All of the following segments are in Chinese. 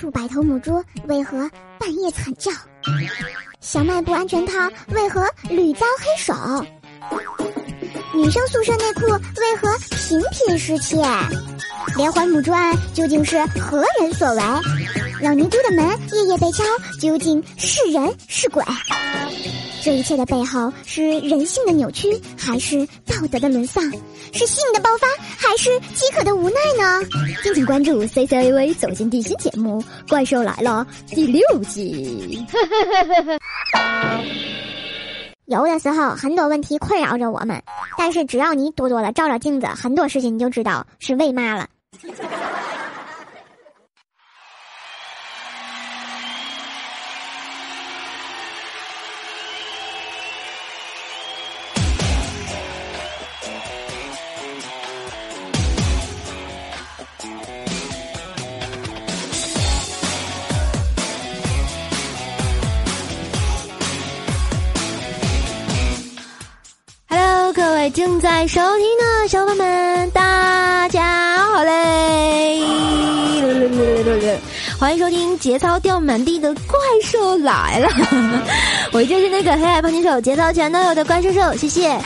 数百头母猪为何半夜惨叫？小卖部安全套为何屡遭黑手？女生宿舍内裤为何频频失窃？连环母猪案究竟是何人所为？老尼姑的门夜夜被敲，究竟是人是鬼？这一切的背后是人性的扭曲，还是道德的沦丧？是性的爆发，还是饥渴的无奈呢？敬请关注 C C A V 走进地心节目《怪兽来了》第六集。有的时候很多问题困扰着我们，但是只要你多多的照照镜子，很多事情你就知道是为嘛了。正在收听的小伙伴们，大家好嘞！欢迎收听节操掉满地的怪兽来了，我就是那个黑矮胖金手节操全都有的怪兽兽，谢谢。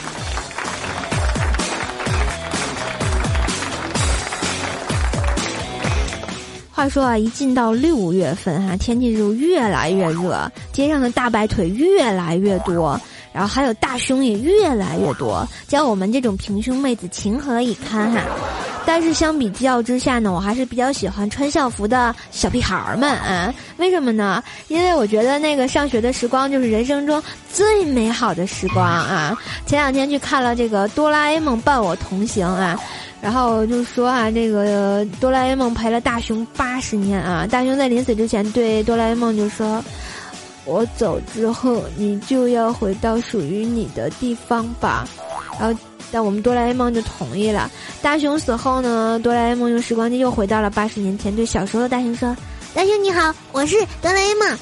话说啊，一进到六月份哈、天气就越来越热，街上的大白腿越来越多，然后还有大胸也越来越多，将我们这种平胸妹子情何以堪哈、但是相比较之下呢，我还是比较喜欢穿校服的小屁孩儿们啊。为什么呢？因为我觉得那个上学的时光就是人生中最美好的时光啊。前两天去看了这个《哆啦 A 梦伴我同行》啊。然后就说啊，这个哆啦 A 梦陪了大雄八十年啊，大雄在临死之前对哆啦 A 梦就说：“我走之后，你就要回到属于你的地方吧。”然后，但我们哆啦 A 梦就同意了。大雄死后呢，哆啦 A 梦用时光机又回到了八十年前，对小时候的大雄说：“大雄你好，我是哆啦 A 梦。”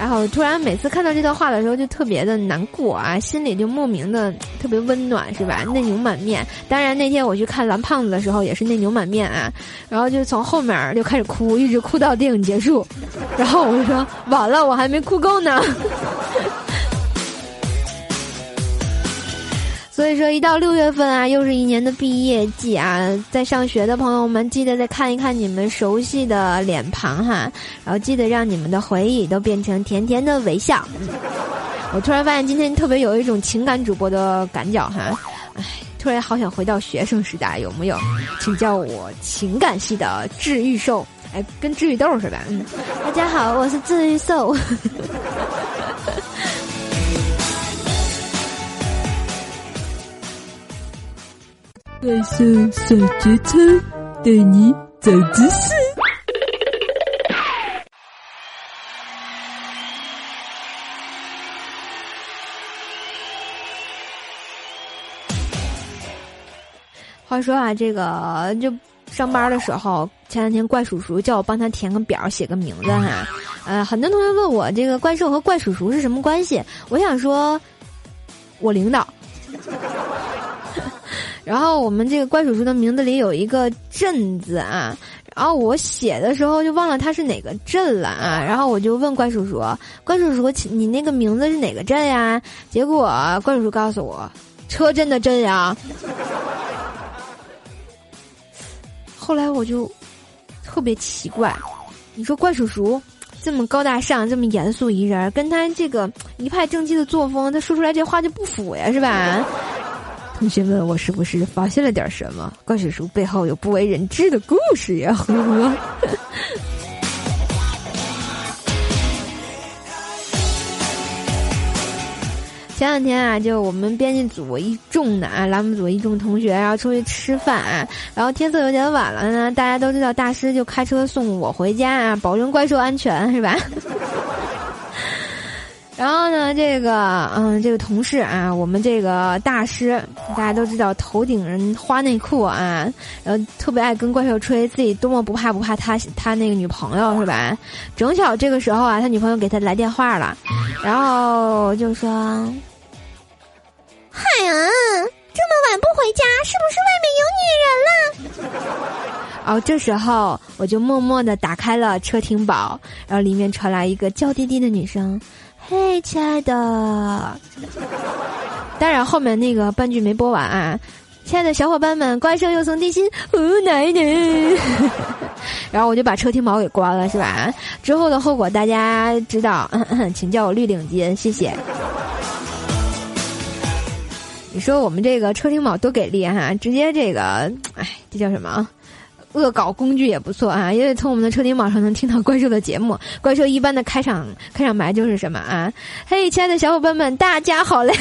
然后突然每次看到这段话的时候就特别的难过啊，心里就莫名的特别温暖，是吧？内牛满面。当然那天我去看蓝胖子的时候也是内牛满面啊，然后就从后面就开始哭，一直哭到电影结束。然后我就说完了，我还没哭够呢。所以说，一到六月份啊，又是一年的毕业季啊，在上学的朋友们，记得再看一看你们熟悉的脸庞哈，然后记得让你们的回忆都变成甜甜的微笑。我突然发现今天特别有一种情感主播的感觉哈，唉，突然好想回到学生时代，有没有？请叫我情感系的治愈兽，哎，跟治愈豆是吧。嗯，大家好，我是治愈兽。怪兽小节操，带你长知识。话说啊，这个就上班的时候，前两天怪叔叔叫我帮他填个表，写个名字哈。呃，很多同学问我这个怪兽和怪叔叔是什么关系，我想说，我领导。然后我们这个怪叔叔的名字里有一个“镇”字啊，然后我写的时候就忘了他是哪个镇了啊，然后我就问怪叔叔：“怪叔叔，你那个名字是哪个镇呀？”结果怪叔叔告诉我：“车震的震呀。”后来我就特别奇怪，你说怪叔叔这么高大上，这么严肃一人，跟他这个一派正气的作风，他说出来这话就不符呀，是吧？同学们，我是不是发现了点什么？怪叔叔背后有不为人知的故事呀！呵呵。前两天啊，就我们编辑组一众的啊，栏目组一众同学，然后出去吃饭啊，然后天色有点晚了呢，大家都知道大师就开车送我回家啊，保证怪兽安全，是吧？然后呢，这个嗯，这个同事啊，我们这个大师，大家都知道头顶人花内裤啊，然后特别爱跟怪兽吹自己多么不怕不怕他他那个女朋友是吧？正巧这个时候啊，他女朋友给他来电话了，然后就说：“嗨呀，这么晚不回家，是不是外面有女人了？”然后这时候我就默默的打开了车停宝，然后里面传来一个娇滴滴的女声：“嘿，亲爱的。”当然后面那个半句没播完啊。亲爱的小伙伴们，怪兽又送地心，哦奶奶！然后我就把车停宝给关了，是吧？之后的后果大家知道，请叫我绿领巾，谢谢。你说我们这个车停宝多给力哈，直接这个，哎，这叫什么？恶搞工具也不错啊，因为从我们的车顶宝上能听到怪兽的节目。怪兽一般的开场开场白就是什么啊？嘿，亲爱的小伙伴们，大家好嘞！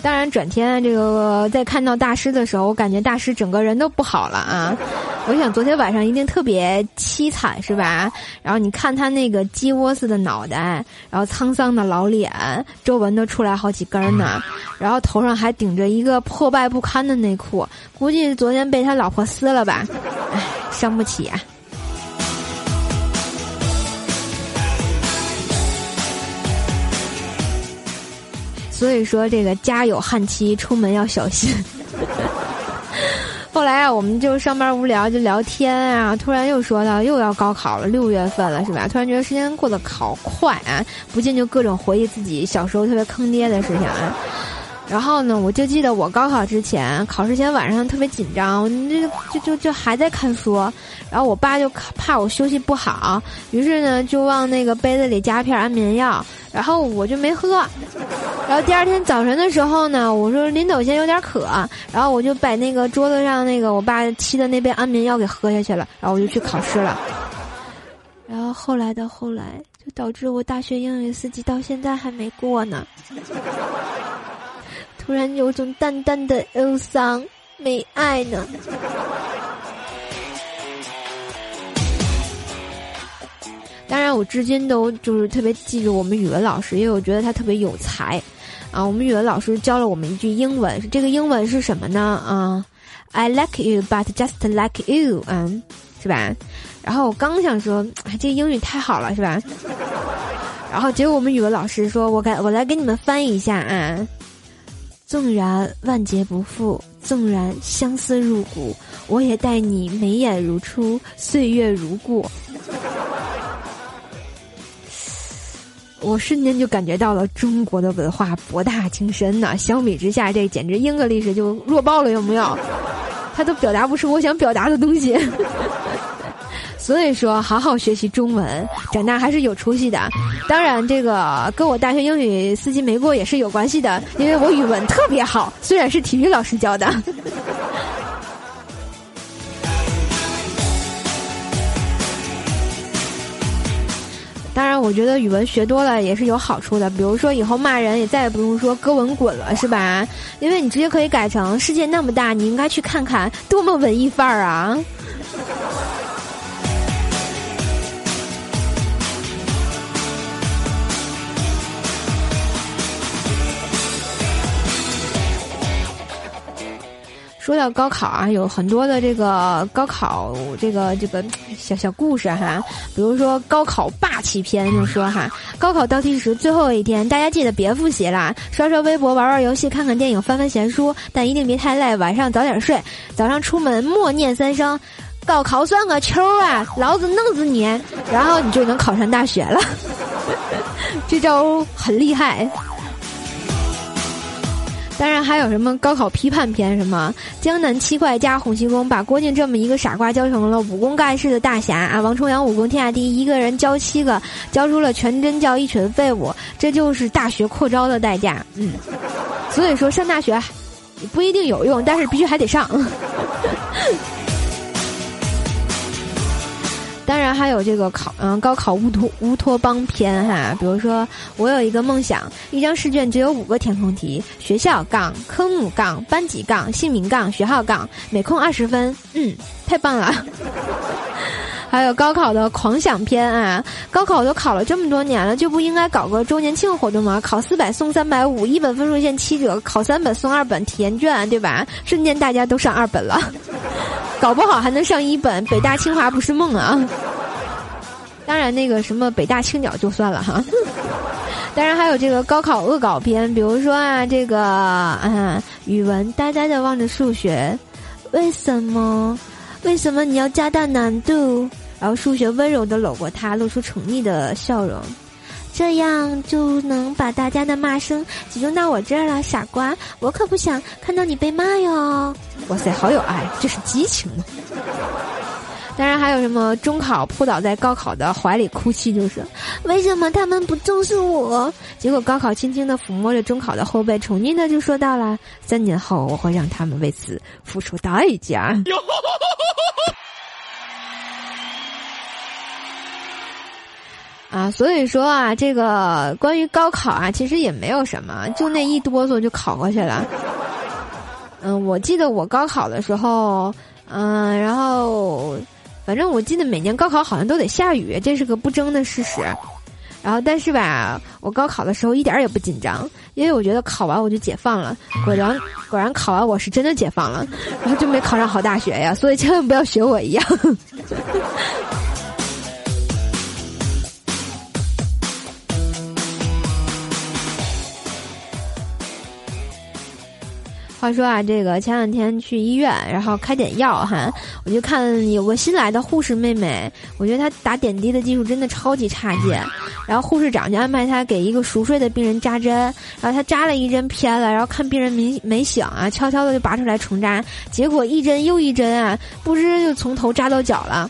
当然，转天这个在看到大师的时候，我感觉大师整个人都不好了啊！我想昨天晚上一定特别凄惨，是吧？然后你看他那个鸡窝似的脑袋，然后沧桑的老脸，皱纹都出来好几根呢，然后头上还顶着一个破败不堪的内裤，估计昨天被他老婆撕了吧？唉，伤不起啊！所以说，这个家有悍妻，出门要小心。后来啊，我们就上班无聊就聊天啊，突然又说到又要高考了，六月份了是吧？突然觉得时间过得好快啊，不禁就各种回忆自己小时候特别坑爹的事情啊。然后呢，我就记得我高考之前，考试前晚上特别紧张，这就就就还在看书。然后我爸就怕我休息不好，于是呢就往那个杯子里加片安眠药，然后我就没喝。然后第二天早晨的时候呢，我说临走前有点渴，然后我就把那个桌子上那个我爸沏的那杯安眠药给喝下去了，然后我就去考试了。然后后来的后来，就导致我大学英语四级到现在还没过呢。突然有种淡淡的忧伤，没爱呢。当然，我至今都就是特别记住我们语文老师，因为我觉得他特别有才。啊，我们语文老师教了我们一句英文，是这个英文是什么呢？啊，I like you, but just like you，嗯，是吧？然后我刚想说，哎，这英语太好了，是吧？然后结果我们语文老师说，我该我来给你们翻译一下啊。纵然万劫不复，纵然相思入骨，我也待你眉眼如初，岁月如故。我瞬间就感觉到了中国的文化博大精深呐！相比之下，这简直英格历史就弱爆了，有没有？他都表达不出我想表达的东西。所以说，好好学习中文，长大还是有出息的。当然，这个跟我大学英语四级没过也是有关系的，因为我语文特别好，虽然是体育老师教的。当然，我觉得语文学多了也是有好处的，比如说以后骂人也再也不用说“哥文滚”了，是吧？因为你直接可以改成“世界那么大，你应该去看看”，多么文艺范儿啊！说到高考啊，有很多的这个高考这个这个小小故事哈，比如说高考霸气篇，就说哈，高考倒计时最后一天，大家记得别复习了，刷刷微博、玩玩游戏、看看电影、翻翻闲书，但一定别太累，晚上早点睡，早上出门默念三声“高考算个球啊，老子弄死你”，然后你就能考上大学了，这招很厉害。当然还有什么高考批判篇，什么江南七怪加洪七公，把郭靖这么一个傻瓜教成了武功盖世的大侠啊！王重阳武功天下第一，一个人教七个，教出了全真教一群废物，这就是大学扩招的代价。嗯，所以说上大学不一定有用，但是必须还得上。当然还有这个考嗯高考乌托乌托邦篇哈，比如说我有一个梦想，一张试卷只有五个填空题，学校杠科目杠班级杠姓名杠学号杠，每空二十分，嗯，太棒了。还有高考的狂想篇啊，高考都考了这么多年了，就不应该搞个周年庆活动吗？考四百送三百五，一本分数线七折，考三本送二本体验卷，对吧？瞬间大家都上二本了。搞不好还能上一本，北大清华不是梦啊！当然，那个什么北大青鸟就算了哈。当然还有这个高考恶搞片，比如说啊，这个啊，语文呆呆的望着数学，为什么？为什么你要加大难度？然后数学温柔的搂过他，露出宠溺的笑容，这样就能把大家的骂声集中到我这儿了，傻瓜！我可不想看到你被骂哟。哇塞，好有爱，这是激情吗？当然还有什么中考扑倒在高考的怀里哭泣，就是为什么他们不重视我？结果高考轻轻的抚摸着中考的后背，宠溺的就说到了：三年后我会让他们为此付出代价。啊，所以说啊，这个关于高考啊，其实也没有什么，就那一哆嗦就考过去了。嗯，我记得我高考的时候，嗯，然后，反正我记得每年高考好像都得下雨，这是个不争的事实。然后，但是吧，我高考的时候一点也不紧张，因为我觉得考完我就解放了。果然，果然考完我是真的解放了，然后就没考上好大学呀。所以千万不要学我一样。话说啊，这个前两天去医院，然后开点药哈，我就看有个新来的护士妹妹，我觉得她打点滴的技术真的超级差劲。然后护士长就安排她给一个熟睡的病人扎针，然后她扎了一针偏了，然后看病人没没醒啊，悄悄的就拔出来重扎，结果一针又一针啊，不知就从头扎到脚了。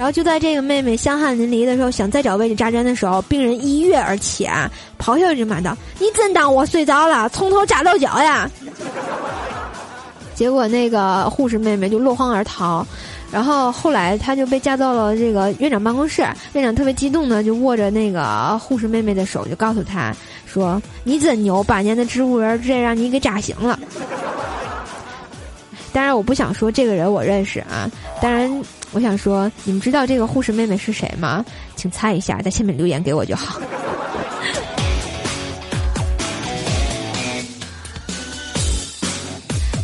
然后就在这个妹妹香汗淋漓的时候，想再找位置扎针的时候，病人一跃而起啊，咆哮着骂道：“你真当我睡着了？从头扎到脚呀！”结果那个护士妹妹就落荒而逃，然后后来她就被架到了这个院长办公室，院长特别激动的就握着那个护士妹妹的手，就告诉她说：“你真牛，八年的植物人直接让你给扎醒了。”当然，我不想说这个人我认识啊，当然。我想说，你们知道这个护士妹妹是谁吗？请猜一下，在下面留言给我就好。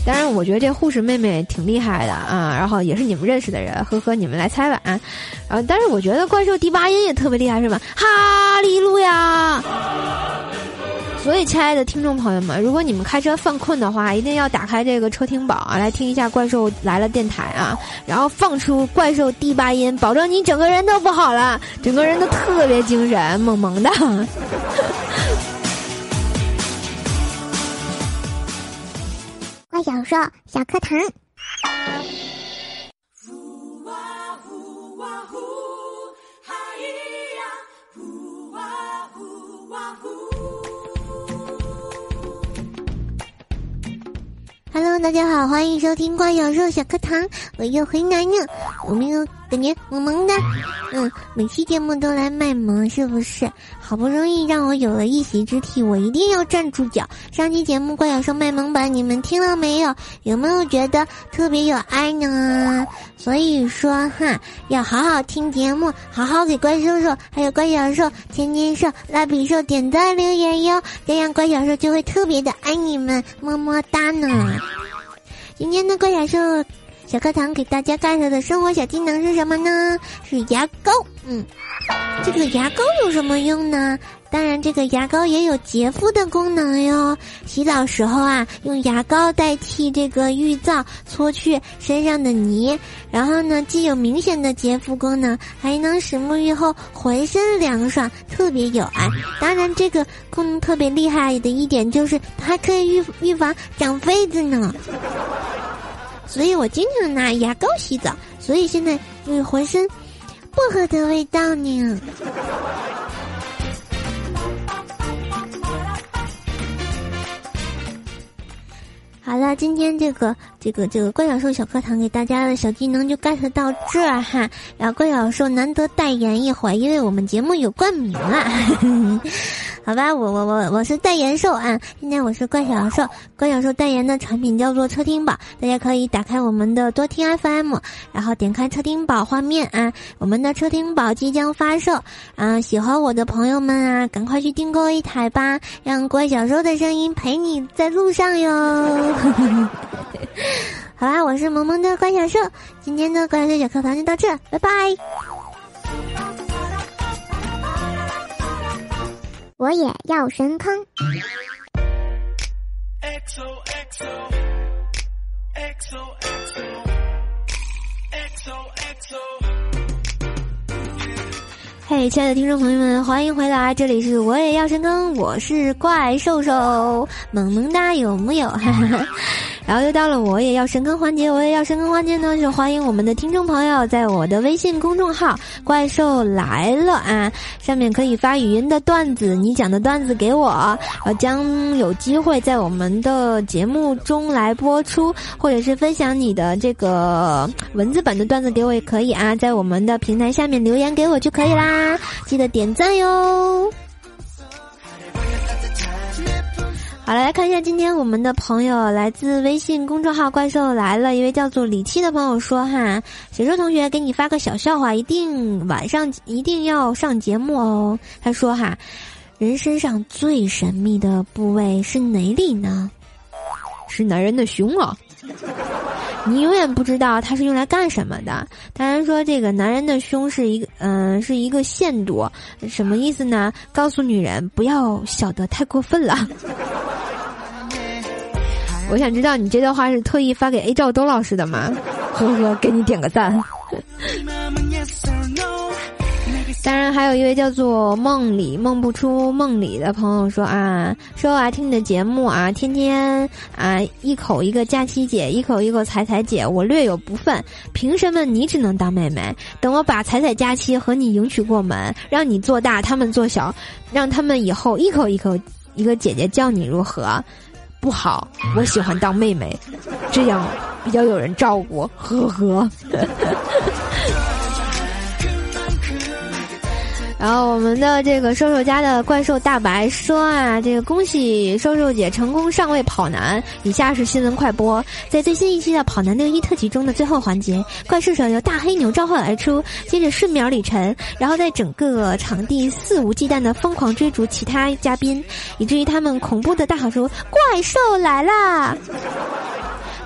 当然，我觉得这护士妹妹挺厉害的啊，然后也是你们认识的人，呵呵，你们来猜吧。啊，但是我觉得怪兽第八音也特别厉害，是吧？哈利路亚。所以，亲爱的听众朋友们，如果你们开车犯困的话，一定要打开这个车听宝啊，来听一下《怪兽来了》电台啊，然后放出怪兽第八音，保证你整个人都不好了，整个人都特别精神，萌萌的。怪小兽小课堂。Hello，大家好，欢迎收听怪小兽小课堂，我又回来了，有没有感觉萌萌的？嗯，每期节目都来卖萌，是不是？好不容易让我有了一席之地，我一定要站住脚。上期节目怪小兽卖萌版，你们听了没有？有没有觉得特别有爱呢？所以说哈，要好好听节目，好好给怪兽兽还有怪小兽、天天兽、蜡笔兽点赞留言哟，这样怪小兽就会特别的爱你们，么么哒呢。今天的怪小兽小课堂给大家介绍的生活小技能是什么呢？是牙膏。嗯，这个牙膏有什么用呢？当然，这个牙膏也有洁肤的功能哟。洗澡时候啊，用牙膏代替这个浴皂，搓去身上的泥，然后呢，既有明显的洁肤功能，还能使沐浴后浑身凉爽，特别有爱。当然，这个功能特别厉害的一点就是，还可以预预防长痱子呢。所以我经常拿牙膏洗澡，所以现在嗯浑身薄荷的味道呢。好了，今天这个这个这个怪小兽小课堂给大家的小技能就 get 到这儿哈。然后怪小兽难得代言一会，因为我们节目有冠名啊。好吧，我我我我是代言兽啊！现在我是怪小兽，怪小兽代言的产品叫做车听宝，大家可以打开我们的多听 FM，然后点开车听宝画面啊，我们的车听宝即将发售啊！喜欢我的朋友们啊，赶快去订购一台吧，让怪小兽的声音陪你在路上哟！好啦，我是萌萌的怪小兽，今天的怪小兽小课堂就到这，拜拜。我也要神坑。嘿，亲爱的听众朋友们，欢迎回来！这里是我也要深坑，我是怪兽兽，萌萌哒，有木有？哈哈。然后又到了我也要深坑环节，我也要深坑环节呢，就欢迎我们的听众朋友在我的微信公众号“怪兽来了”啊，上面可以发语音的段子，你讲的段子给我，呃，将有机会在我们的节目中来播出，或者是分享你的这个文字版的段子给我也可以啊，在我们的平台下面留言给我就可以啦，记得点赞哟。好，来看一下今天我们的朋友来自微信公众号“怪兽来了”，一位叫做李七的朋友说：“哈，小周同学给你发个小笑话，一定晚上一定要上节目哦。”他说：“哈，人身上最神秘的部位是哪里呢？是男人的胸啊！你永远不知道它是用来干什么的。当然说这个男人的胸是一个，嗯，是一个限度，什么意思呢？告诉女人不要小得太过分了。”我想知道你这段话是特意发给 A 赵东老师的吗？呵呵，给你点个赞。当然，还有一位叫做梦里梦不出梦里的朋友说啊，说啊，听你的节目啊，天天啊一口一个佳琪姐，一口一个彩彩姐，我略有不忿。凭什么你只能当妹妹？等我把彩彩佳期和你迎娶过门，让你做大，他们做小，让他们以后一口一口一个姐姐叫你如何？不好，我喜欢当妹妹，这样比较有人照顾。呵呵。然后我们的这个瘦瘦家的怪兽大白说啊，这个恭喜瘦瘦姐成功上位跑男。以下是新闻快播，在最新一期的跑男六一特辑中的最后环节，怪兽手由大黑牛召唤而出，接着瞬秒李晨，然后在整个场地肆无忌惮的疯狂追逐其他嘉宾，以至于他们恐怖的大喊说：“怪兽来啦！”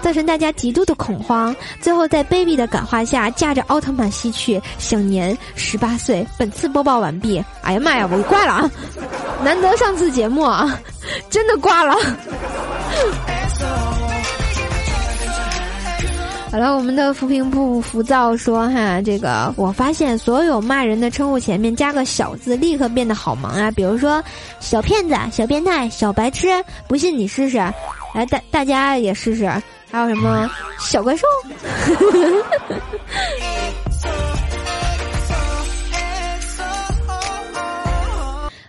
造成大家极度的恐慌，最后在卑鄙的感化下，驾着奥特曼西去，享年十八岁。本次播报完毕。哎呀妈呀，我挂了啊！难得上次节目啊，真的挂了。好了，我们的扶贫不浮躁说哈，这个我发现所有骂人的称呼前面加个小字，立刻变得好萌啊！比如说小骗子、小变态、小白痴，不信你试试，来大大家也试试。还有什么小怪兽？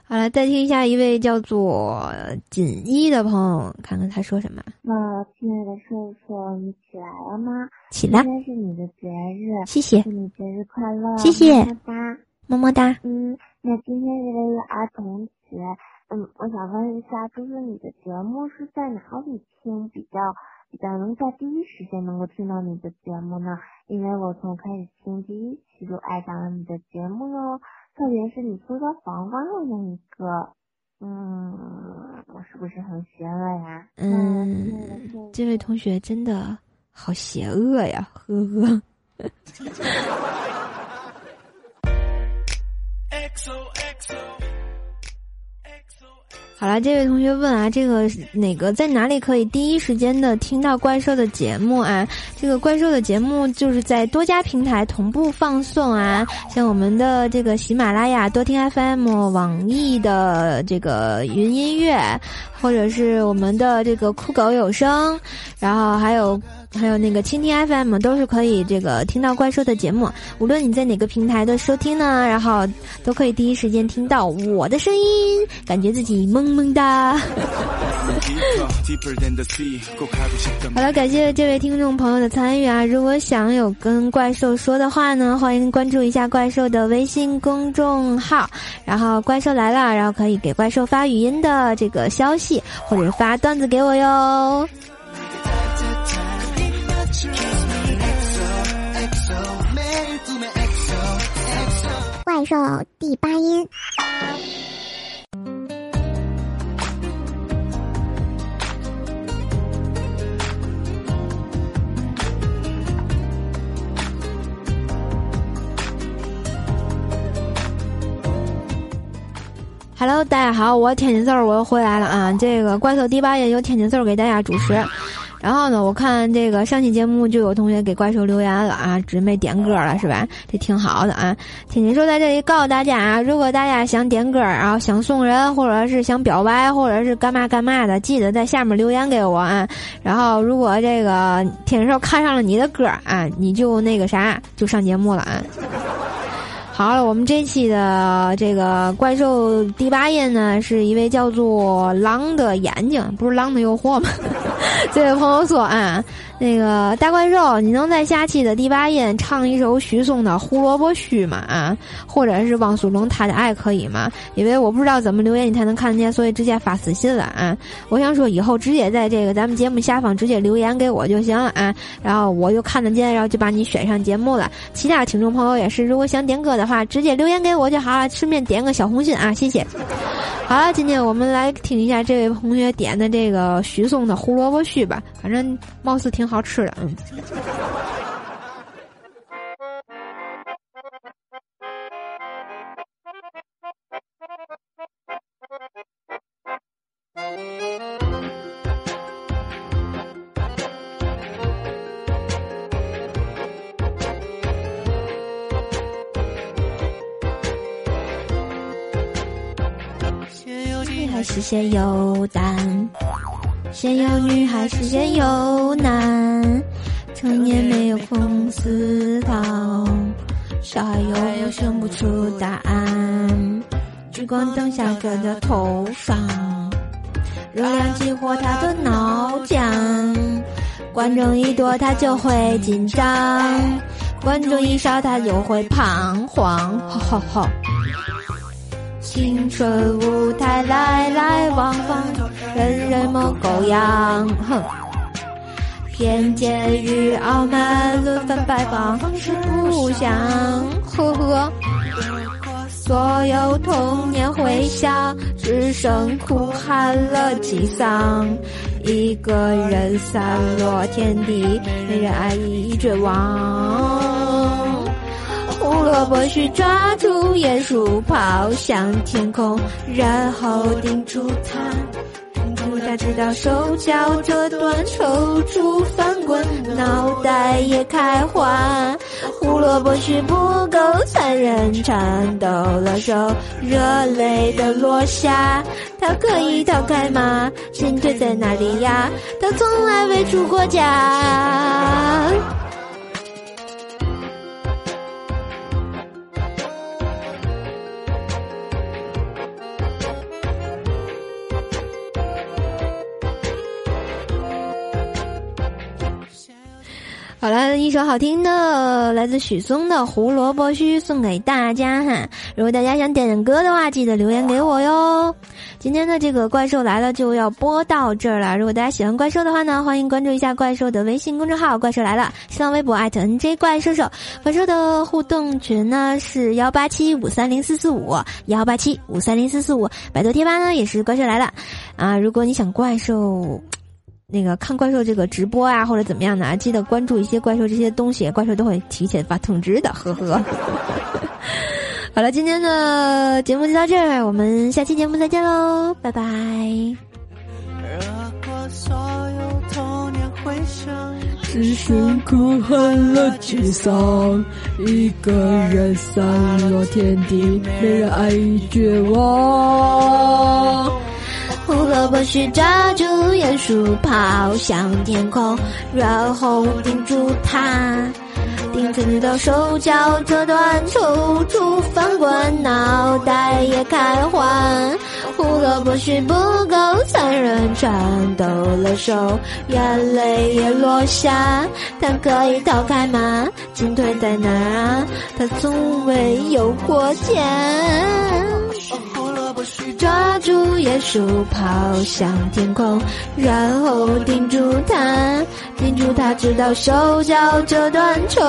好了，再听一下一位叫做锦衣的朋友，看看他说什么。那亲爱的叔叔，你起来了吗？起来。今天是你的节日，谢谢。祝你节日快乐，谢谢。么么哒，么么哒。嗯，那今天这位儿童节，嗯，我想问一下，就是你的节目是在哪里听比较？比较能在第一时间能够听到你的节目呢，因为我从开始听第一期就爱上了你的节目哟，特别是你说到黄瓜的那一个，嗯，我是不是很邪恶呀？嗯，这位同学真的好邪恶呀，呵呵。好了，这位同学问啊，这个哪个在哪里可以第一时间的听到怪兽的节目啊？这个怪兽的节目就是在多家平台同步放送啊，像我们的这个喜马拉雅、多听 FM、网易的这个云音乐，或者是我们的这个酷狗有声，然后还有。还有那个蜻蜓 FM 都是可以这个听到怪兽的节目，无论你在哪个平台的收听呢，然后都可以第一时间听到我的声音，感觉自己萌萌哒。好了，感谢这位听众朋友的参与啊！如果想有跟怪兽说的话呢，欢迎关注一下怪兽的微信公众号，然后怪兽来了，然后可以给怪兽发语音的这个消息，或者发段子给我哟。怪兽第八音。Hello，大家好，我天津字儿我又回来了啊！这个怪兽第八页由天津字儿给大家主持。然后呢，我看这个上期节目就有同学给怪兽留言了啊，准备点歌了是吧？这挺好的啊。天津兽在这里告诉大家啊，如果大家想点歌，然后想送人，或者是想表白，或者是干嘛干嘛的，记得在下面留言给我啊。然后如果这个天津兽看上了你的歌啊，你就那个啥，就上节目了啊。好了，我们这期的这个怪兽第八音呢，是一位叫做狼的眼睛，不是狼的诱惑吗？这位朋友说啊。那个大怪兽，你能在下期的第八音唱一首许嵩的《胡萝卜须》吗？啊，或者是汪苏泷《他的爱》可以吗？因为我不知道怎么留言你才能看得见，所以直接发私信了啊。我想说以后直接在这个咱们节目下方直接留言给我就行了啊，然后我就看得见，然后就把你选上节目了。其他听众朋友也是，如果想点歌的话，直接留言给我就好了，顺便点个小红心啊，谢谢。好了，今天我们来听一下这位同学点的这个许嵩的《胡萝卜须》吧，反正貌似挺。吃的，嗯。女还是先有蛋？先有女还是先有男？成年没有空思考，小孩又生不出答案。聚光灯下搁在头上，热量激活他的脑浆。观众一多他就会紧张，观众一少他就会彷徨。吼吼吼！青春舞台来来往往，人人模狗样。哼，偏见与傲慢轮番摆放，方式不相。呵呵，所有童年回响，只剩哭喊了几嗓。一个人散落天地，没人爱已绝望。胡萝卜须抓住鼹鼠，抛向天空，然后定住它。定住它，直到手脚折断，抽搐翻滚，脑袋也开花。胡萝卜须不够残忍，颤抖了手，热泪的落下。他可以逃开吗？心退在哪里呀？他从来未出过家。好了，一首好听的来自许嵩的《胡萝卜须》送给大家哈。如果大家想点点歌的话，记得留言给我哟。今天的这个怪兽来了就要播到这儿了。如果大家喜欢怪兽的话呢，欢迎关注一下怪兽的微信公众号“怪兽来了”，新浪微博 @NJ 怪兽兽。怪兽的互动群呢是幺八七五三零四四五幺八七五三零四四五。百度贴吧呢也是怪兽来了啊。如果你想怪兽。那个看怪兽这个直播啊，或者怎么样的啊，记得关注一些怪兽这些东西，怪兽都会提前发通知的，呵呵。好了，今天的节目就到这儿，我们下期节目再见喽，拜拜。只剩哭喊了沮丧，一个人散落天地，没人爱已绝望。胡萝卜须抓住鼹鼠，抛向天空，然后盯住它，盯住你的手脚折断，抽搐翻滚，脑袋也开花。胡萝卜须不够残忍，颤抖了手，眼泪也落下。他可以逃开吗？进退在哪儿啊？他从未有过家。抓住鼹鼠，抛向天空，然后盯住它，盯住它，直到手脚折断，抽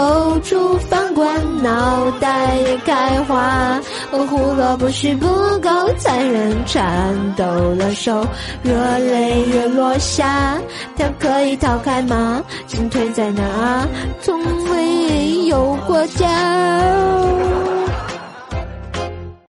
搐翻滚，脑袋也开花。胡萝卜须不够残忍，颤抖了手，热泪也落下。它可以逃开吗？进退在哪？从未有过家。